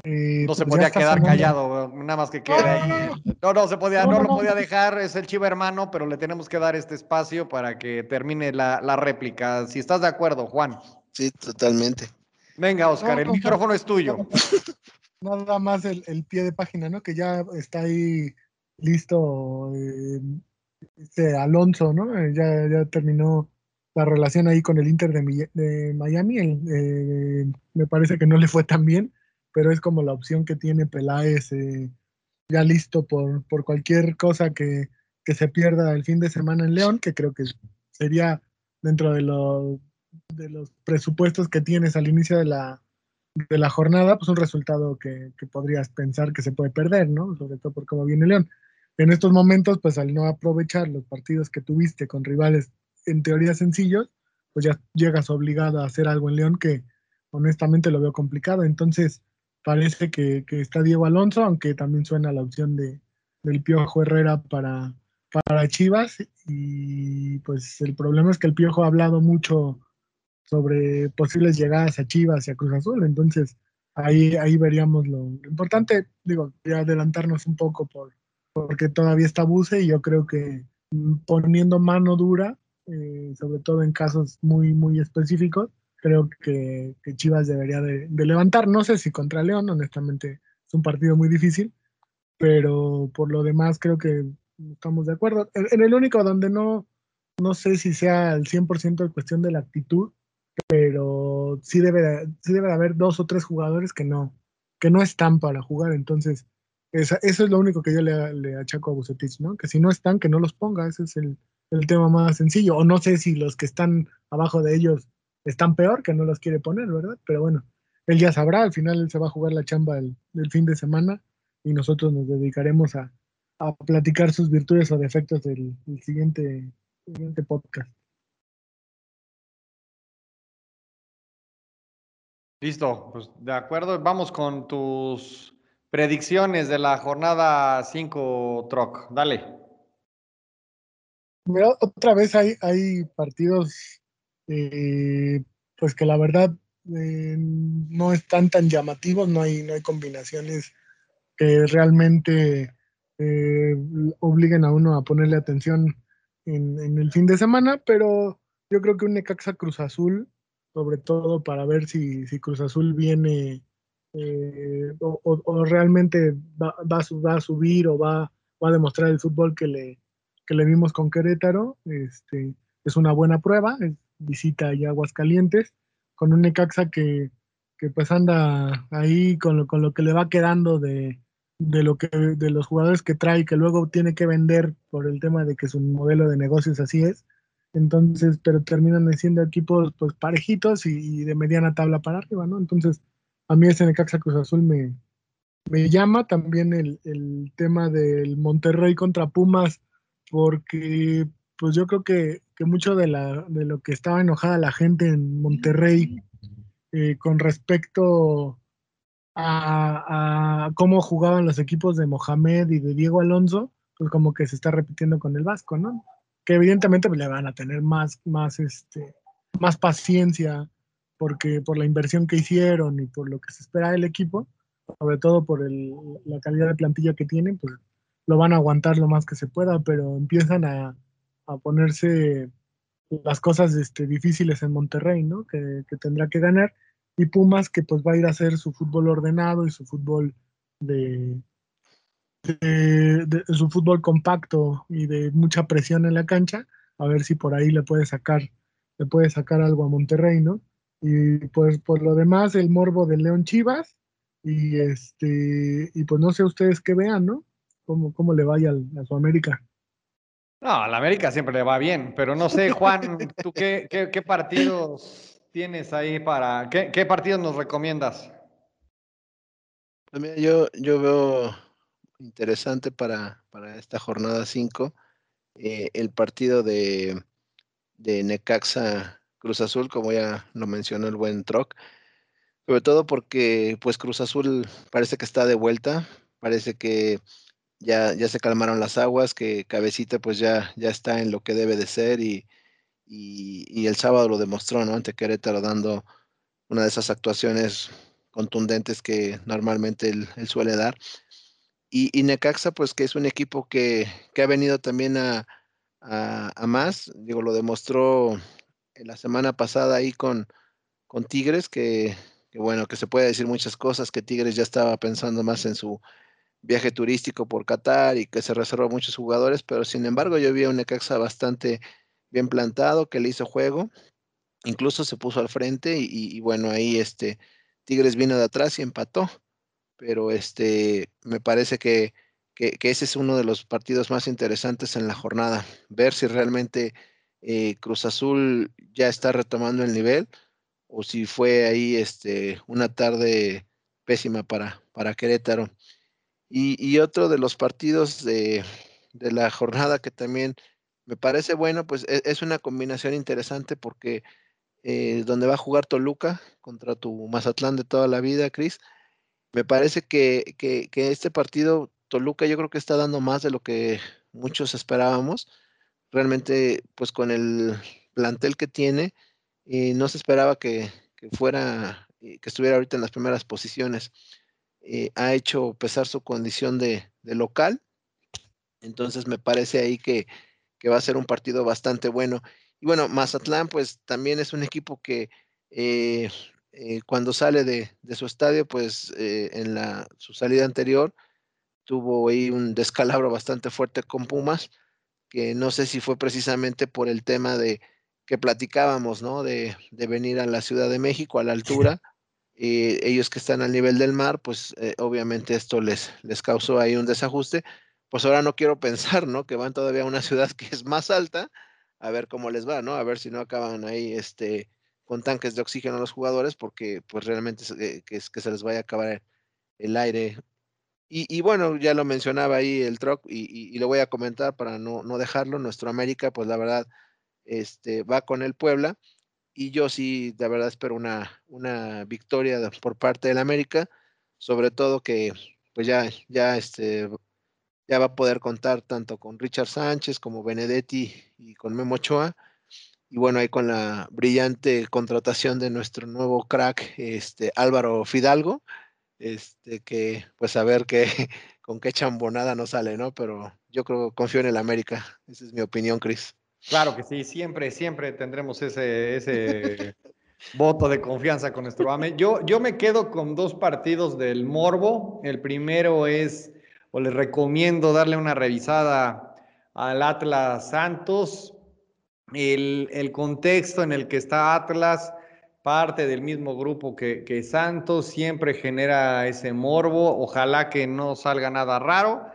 Eh, no se pues podía quedar callado, nada más que quede ahí. No, no se podía, no, lo podía dejar, es el chivo hermano, pero le tenemos que dar este espacio para que termine la, réplica. Si estás de acuerdo, Juan. Sí, totalmente. Venga, Oscar, el micrófono es tuyo. Nada más el, pie de página, ¿no? Que ya está ahí listo eh, este Alonso, ¿no? Eh, ya, ya terminó la relación ahí con el Inter de, Miami. me parece que no le fue tan bien pero es como la opción que tiene Peláez eh, ya listo por, por cualquier cosa que, se pierda el fin de semana en León, que creo que sería dentro de, de los presupuestos que tienes al inicio de la, de la jornada, pues un resultado que, podrías pensar que se puede perder, ¿no? Sobre todo por cómo viene León. En estos momentos, pues al no aprovechar los partidos que tuviste con rivales en teoría sencillos, pues ya llegas obligado a hacer algo en León que honestamente lo veo complicado. Entonces, parece que, está Diego Alonso, aunque también suena la opción de, del Piojo Herrera para, para Chivas. Y pues el problema es que el Piojo ha hablado mucho sobre posibles llegadas a Chivas y a Cruz Azul. Entonces ahí, ahí veríamos lo, importante. Digo, voy a adelantarnos un poco por, porque todavía está Buse y yo creo que poniendo mano dura, eh, sobre todo en casos muy, muy específicos, creo que, Chivas debería de, levantar. No sé si contra León, honestamente es un partido muy difícil, pero por lo demás creo que estamos de acuerdo. En, el único donde no, no sé si sea al 100% de cuestión de la actitud, pero sí debe, sí debe haber dos o tres jugadores que no, que no están para jugar. Entonces, eso es lo único que yo le, le achaco a Bucetich, ¿no? Que si no están, que no los ponga. Ese es el, el tema más sencillo. O no sé si los que están abajo de ellos están peor que no los quiere poner, ¿verdad? Pero bueno, él ya sabrá, al final él se va a jugar la chamba del, fin de semana y nosotros nos dedicaremos a, platicar sus virtudes o defectos del, siguiente, siguiente podcast. Listo, pues de acuerdo, vamos con tus predicciones de la jornada 5 Troc. Dale. otra vez hay, hay partidos eh, pues que la verdad eh, no están tan llamativos, no hay, no hay combinaciones que realmente eh, obliguen a uno a ponerle atención en, el fin de semana, pero yo creo que un Necaxa Cruz Azul, sobre todo para ver si, si Cruz Azul viene o, realmente va, va, a subir o va, va a demostrar el fútbol que le, que le vimos con Querétaro, este, es una buena prueba, visita y Aguascalientes, con un Necaxa que, que pues anda ahí con lo, con lo que le va quedando de, de lo que de los jugadores que trae que luego tiene que vender por el tema de que su modelo de negocios así es. Entonces pero terminan siendo equipos pues parejitos y, de mediana tabla para arriba no entonces a mí ese Necaxa Cruz Azul me, me llama también el, el tema del Monterrey contra Pumas porque pues yo creo que, que mucho de, la, de lo que estaba enojada la gente en Monterrey eh, con respecto a, cómo jugaban los equipos de Mohamed y de Diego Alonso, pues como que se está repitiendo con el Vasco, ¿no? Que evidentemente pues, le van a tener más, más, este, más paciencia porque por la inversión que hicieron y por lo que se espera del equipo, sobre todo por la calidad de plantilla que tienen, pues lo van a aguantar lo más que se pueda, pero empiezan a, ponerse las cosas este, difíciles en Monterrey, ¿no? Que, tendrá que ganar y Pumas que pues va a ir a hacer su fútbol ordenado y su fútbol de, su fútbol compacto y de mucha presión en la cancha, a ver si por ahí le puede sacar, le puede sacar algo a Monterrey, ¿no? Y pues por lo demás, el morbo de León Chivas, y este, y pues no sé ustedes qué vean, ¿no? Cómo, cómo le vaya a su América. No, a la América siempre le va bien, pero no sé, Juan, ¿tú qué, partidos tienes ahí para... ¿Qué, partidos nos recomiendas? Pues yo, yo veo interesante para, para esta jornada 5 eh, el partido de, de Necaxa Cruz Azul, como ya lo mencionó el buen Troc, sobre todo porque pues Cruz Azul parece que está de vuelta, parece que ya, ya se calmaron las aguas, que Cabecita pues ya, ya está en lo que debe de ser y, y, el sábado lo demostró, ¿no? Ante Querétaro dando una de esas actuaciones contundentes que normalmente él, suele dar. Y, Necaxa, pues que es un equipo que, ha venido también a, más, digo, lo demostró la semana pasada ahí con, con Tigres, que, que, bueno, que se puede decir muchas cosas, que Tigres ya estaba pensando más en su viaje turístico por Qatar y que se reservó a muchos jugadores, pero sin embargo yo vi a un Necaxa bastante bien plantado, que le hizo juego, incluso se puso al frente y, bueno, ahí este Tigres vino de atrás y empató, pero este me parece que, que, ese es uno de los partidos más interesantes en la jornada, ver si realmente eh, Cruz Azul ya está retomando el nivel o si fue ahí este, una tarde pésima para, para Querétaro. Y, y otro de los partidos de, de la jornada que también me parece bueno, pues e, es, una combinación interesante porque eh, donde va a jugar Toluca contra tu Mazatlán de toda la vida, Cris, me parece que, que, este partido, Toluca yo creo que está dando más de lo que muchos esperábamos. Realmente, pues con el plantel que tiene, eh, no se esperaba que, fuera, eh, que estuviera ahorita en las primeras posiciones. Ha hecho pesar su condición de, de local. Entonces me parece ahí que, que va a ser un partido bastante bueno. Y bueno, Mazatlán pues también es un equipo que eh, eh, cuando sale de, su estadio, pues eh, en la, su salida anterior tuvo ahí un descalabro bastante fuerte con Pumas, que no sé si fue precisamente por el tema de que platicábamos, ¿no? De, de venir a la Ciudad de México a la altura. Ellos que están al nivel del mar, pues obviamente esto les, les causó ahí un desajuste pues ahora no quiero pensar, ¿no? Que van todavía a una ciudad que es más alta, a ver cómo les va, ¿no? A ver si no acaban ahí, este, con tanques de oxígeno a los jugadores, porque pues realmente eh, que, es, que se les vaya a acabar el aire. Y, bueno, ya lo mencionaba ahí el truck y, lo voy a comentar para no, no dejarlo. Nuestro América, pues la verdad, este, va con el Puebla y yo sí, de verdad espero una, una victoria por parte del América, sobre todo que pues ya, ya este, ya va a poder contar tanto con Richard Sánchez como Benedetti y con Memo Ochoa. Y bueno, ahí con la brillante contratación de nuestro nuevo crack, este Álvaro Fidalgo, este que pues a ver qué con qué chambonada no sale, ¿no? Pero yo creo confío en el América. Esa es mi opinión, Cris. Claro que sí, siempre, siempre tendremos ese, ese voto de confianza con nuestro AME. Yo, yo me quedo con dos partidos del Morbo. El primero es o les recomiendo darle una revisada al Atlas Santos. El, contexto en el que está Atlas parte del mismo grupo que, que, Santos, siempre genera ese morbo, ojalá que no salga nada raro,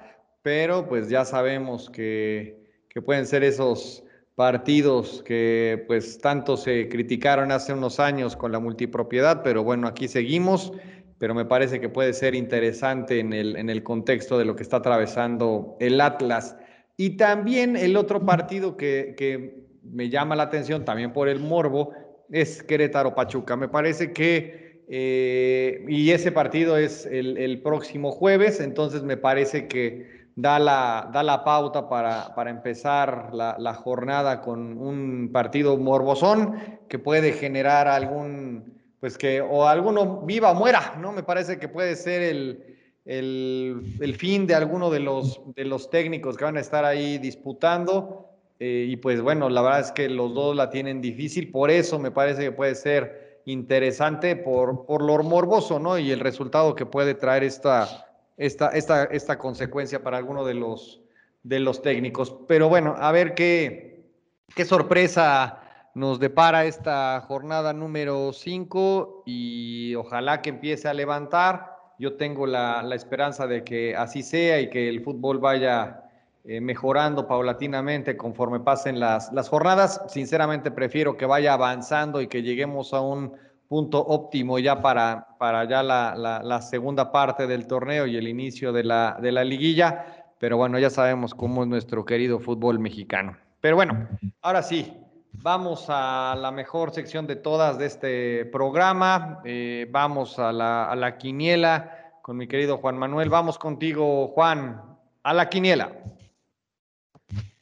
pero pues ya sabemos que, que pueden ser esos partidos que pues tanto se criticaron hace unos años con la multipropiedad, pero bueno, aquí seguimos, pero me parece que puede ser interesante en el, en el contexto de lo que está atravesando el Atlas. Y también el otro partido que, que me llama la atención, también por el morbo, es Querétaro Pachuca. Me parece que, eh, y ese partido es el, el próximo jueves, entonces me parece que da la, da la pauta para, para empezar la, la, jornada con un partido morbosón que puede generar algún, pues que, o alguno viva o muera, ¿no? Me parece que puede ser el, el, el fin de alguno de los, de los técnicos que van a estar ahí disputando. Eh, y pues bueno, la verdad es que los dos la tienen difícil, por eso me parece que puede ser interesante por, por lo morboso, ¿no? Y el resultado que puede traer esta, esta, esta, esta consecuencia para alguno de los, de los técnicos. Pero bueno, a ver qué, qué sorpresa nos depara esta jornada número 5 y ojalá que empiece a levantar. Yo tengo la, la, esperanza de que así sea y que el fútbol vaya eh, mejorando paulatinamente conforme pasen las, las jornadas. Sinceramente prefiero que vaya avanzando y que lleguemos a un punto óptimo ya para, para ya la, la, segunda parte del torneo y el inicio de la, de la liguilla. Pero bueno, ya sabemos cómo es nuestro querido fútbol mexicano. Pero bueno, ahora sí, vamos a la mejor sección de todas de este programa. Eh, vamos a la, a la quiniela con mi querido Juan Manuel. Vamos contigo, Juan, a la quiniela.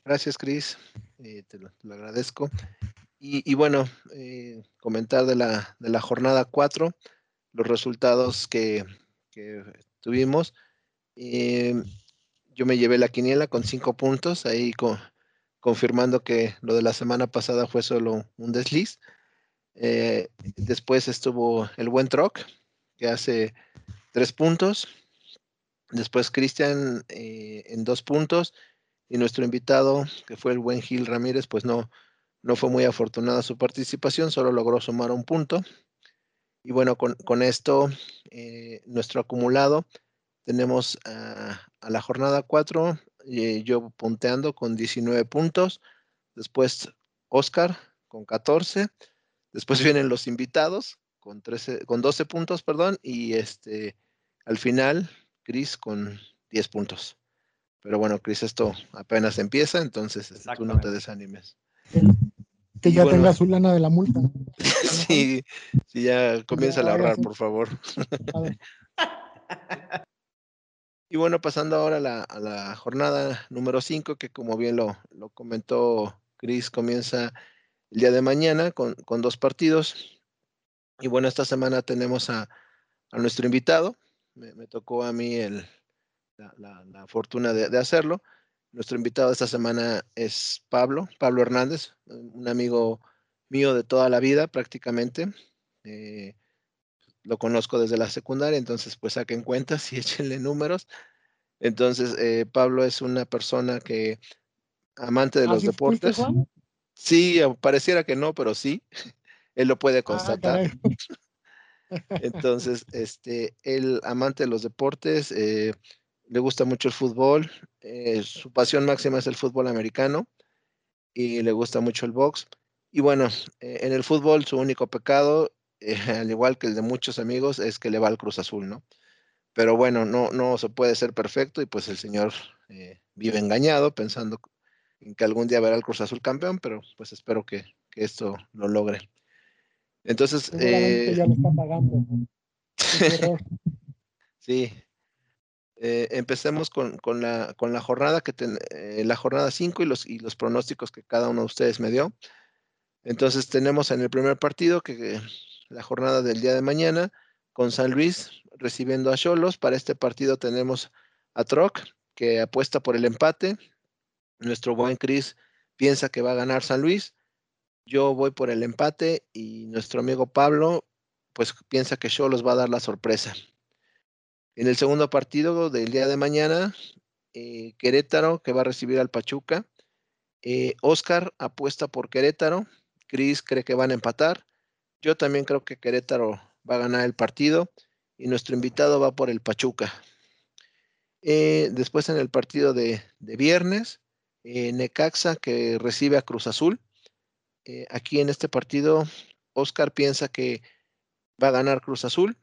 Gracias, Cris. Eh, te, lo, agradezco. Y, y bueno, eh, comentar de la, de la jornada 4, los resultados que, que tuvimos. Eh, yo me llevé la quiniela con cinco puntos, ahí con, confirmando que lo de la semana pasada fue solo un desliz. Eh, después estuvo el buen Troc, que hace tres puntos. Después Cristian eh, en dos puntos. Y nuestro invitado, que fue el buen Gil Ramírez, pues no, no fue muy afortunada su participación, solo logró sumar un punto. Y bueno, con, con esto, eh, nuestro acumulado, tenemos a, a la jornada 4, eh, yo punteando con 19 puntos, después Oscar con 14, después vienen los invitados con, 13, con 12 puntos, perdón, y este, al final, Cris con 10 puntos. Pero bueno, Cris, esto apenas empieza, entonces tú no te desanimes. Que ya bueno, tenga su lana de la multa. Sí, sí ya comienza a ahorrar, por favor. y bueno, pasando ahora a la, a la jornada número 5, que como bien lo, lo comentó Cris, comienza el día de mañana con, con, dos partidos. Y bueno, esta semana tenemos a, a nuestro invitado. Me, me, tocó a mí el, la, la, la fortuna de, de hacerlo. Nuestro invitado esta semana es Pablo, Pablo Hernández, un amigo mío de toda la vida prácticamente. Eh, lo conozco desde la secundaria, entonces pues saquen cuentas y échenle números. Entonces, eh, Pablo es una persona que, amante de los deportes. Sí, pareciera que no, pero sí, él lo puede constatar. Ah, entonces, este, él, amante de los deportes, eh, le gusta mucho el fútbol, eh, su pasión máxima es el fútbol americano y le gusta mucho el box. Y bueno, eh, en el fútbol su único pecado, eh, al igual que el de muchos amigos, es que le va al Cruz Azul, ¿no? Pero bueno, no, no se puede ser perfecto y pues el señor vive engañado pensando en que algún día verá al Cruz Azul campeón, pero pues espero que, que esto lo logre. Entonces... ya lo está pagando. sí, eh, empecemos con, con, la, con, la, jornada que eh, la jornada 5 y los, y los pronósticos que cada uno de ustedes me dio. Entonces tenemos en el primer partido que la jornada del día de mañana con San Luis recibiendo a Cholos. Para este partido tenemos a Troc que apuesta por el empate. Nuestro buen Cris piensa que va a ganar San Luis. Yo voy por el empate y nuestro amigo Pablo pues piensa que Cholos va a dar la sorpresa. En el segundo partido del día de mañana, eh, Querétaro que va a recibir al Pachuca. Eh, Oscar apuesta por Querétaro. Cris cree que van a empatar. Yo también creo que Querétaro va a ganar el partido y nuestro invitado va por el Pachuca. Eh, después en el partido de, viernes, eh, Necaxa que recibe a Cruz Azul. Aquí en este partido, Oscar piensa que va a ganar Cruz Azul.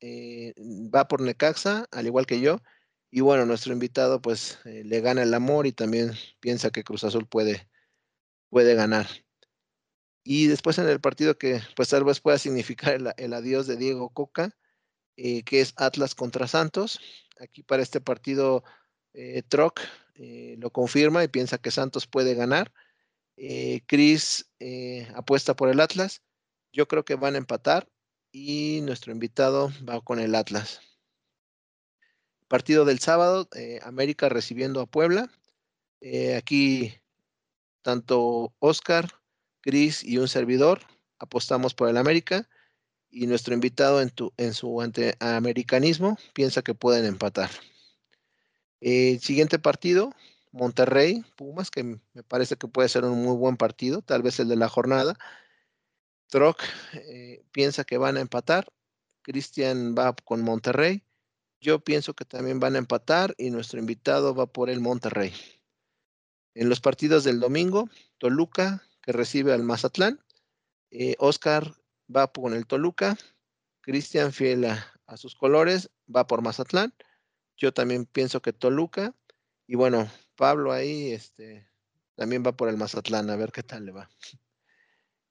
Cris va por Necaxa, al igual que yo. Y bueno, nuestro invitado pues le gana el amor y también piensa que Cruz Azul puede, puede ganar. Y después en el partido que pues tal vez pueda significar el, adiós de Diego Coca, eh, que es Atlas contra Santos. Aquí para este partido eh, Troc eh, lo confirma y piensa que Santos puede ganar. Chris apuesta por el Atlas. Yo creo que van a empatar y nuestro invitado va con el Atlas. Partido del sábado, América recibiendo a Puebla. aquí tanto Oscar Cris y un servidor apostamos por el América y nuestro invitado en, en su antiamericanismo piensa que pueden empatar. El siguiente partido, Monterrey, Pumas, que me parece que puede ser un muy buen partido, tal vez el de la jornada. Troc eh, piensa que van a empatar. Cristian va con Monterrey. Yo pienso que también van a empatar y nuestro invitado va por el Monterrey. En los partidos del domingo, Toluca que recibe al Mazatlán. Eh, Oscar va con el Toluca. Cristian, fiel a, sus colores, va por Mazatlán. Yo también pienso que Toluca. Y bueno, Pablo ahí este, también va por el Mazatlán, a ver qué tal le va.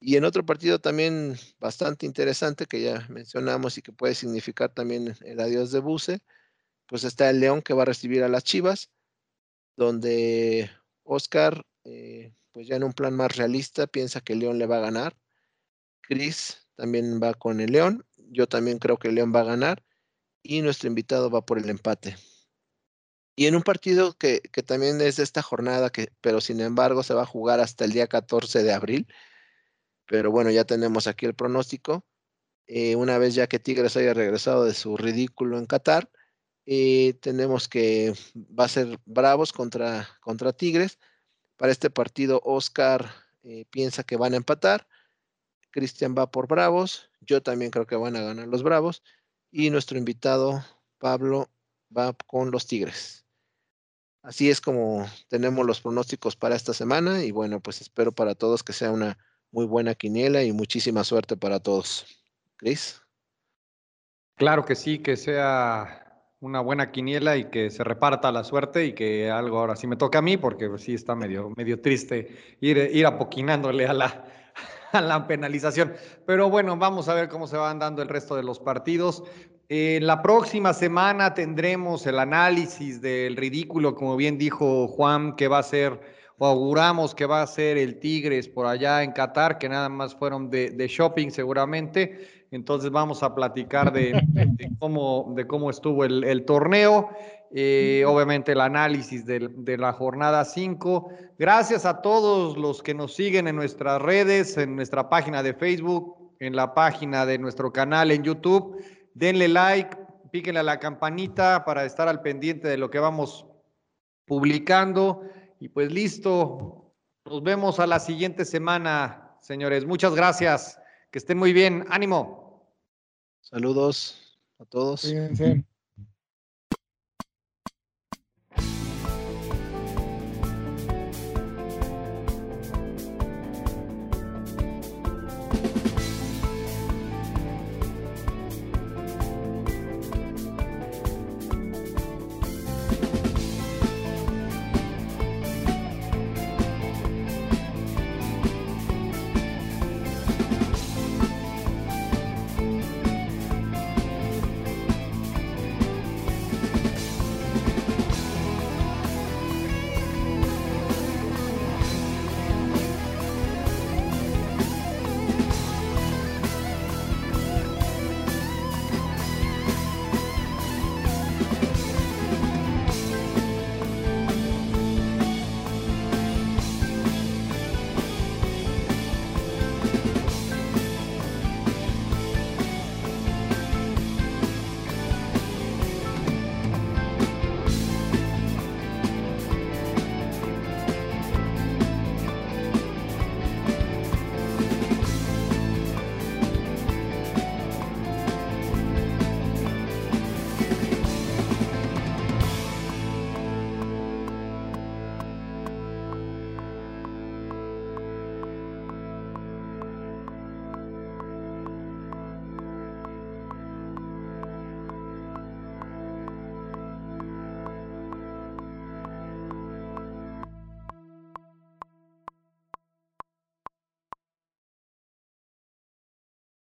Y en otro partido también bastante interesante que ya mencionamos y que puede significar también el adiós de Buse, pues está el León que va a recibir a las Chivas, donde Oscar eh, pues ya en un plan más realista, piensa que León le va a ganar. Chris también va con el León. Yo también creo que el León va a ganar. Y nuestro invitado va por el empate. Y en un partido que, también es de esta jornada, que, pero sin embargo se va a jugar hasta el día 14 de abril. Pero bueno, ya tenemos aquí el pronóstico. Eh, una vez ya que Tigres haya regresado de su ridículo en Qatar, eh, tenemos que va a ser Bravos contra, contra Tigres. Para este partido, Oscar eh, piensa que van a empatar. Cristian va por Bravos. Yo también creo que van a ganar los Bravos. Y nuestro invitado, Pablo, va con los Tigres. Así es como tenemos los pronósticos para esta semana. Y bueno, pues espero para todos que sea una muy buena quiniela y muchísima suerte para todos. Cris. Claro que sí, que sea una buena quiniela y que se reparta la suerte y que algo ahora sí me toca a mí, porque pues, sí está medio, medio triste ir, ir apoquinándole a la, a la penalización. Pero bueno, vamos a ver cómo se van dando el resto de los partidos. Eh, la próxima semana tendremos el análisis del ridículo, como bien dijo Juan, que va a ser, o auguramos que va a ser el Tigres por allá en Qatar, que nada más fueron de, de shopping seguramente entonces vamos a platicar de, cómo, de cómo estuvo el, torneo, eh, obviamente el análisis de, la jornada 5. Gracias a todos los que nos siguen en nuestras redes, en nuestra página de Facebook, en la página de nuestro canal en YouTube. Denle like, píquenle a la campanita para estar al pendiente de lo que vamos publicando. Y pues listo, nos vemos a la siguiente semana, señores. Muchas gracias. Que estén muy bien. Ánimo. Saludos a todos. Fíjense.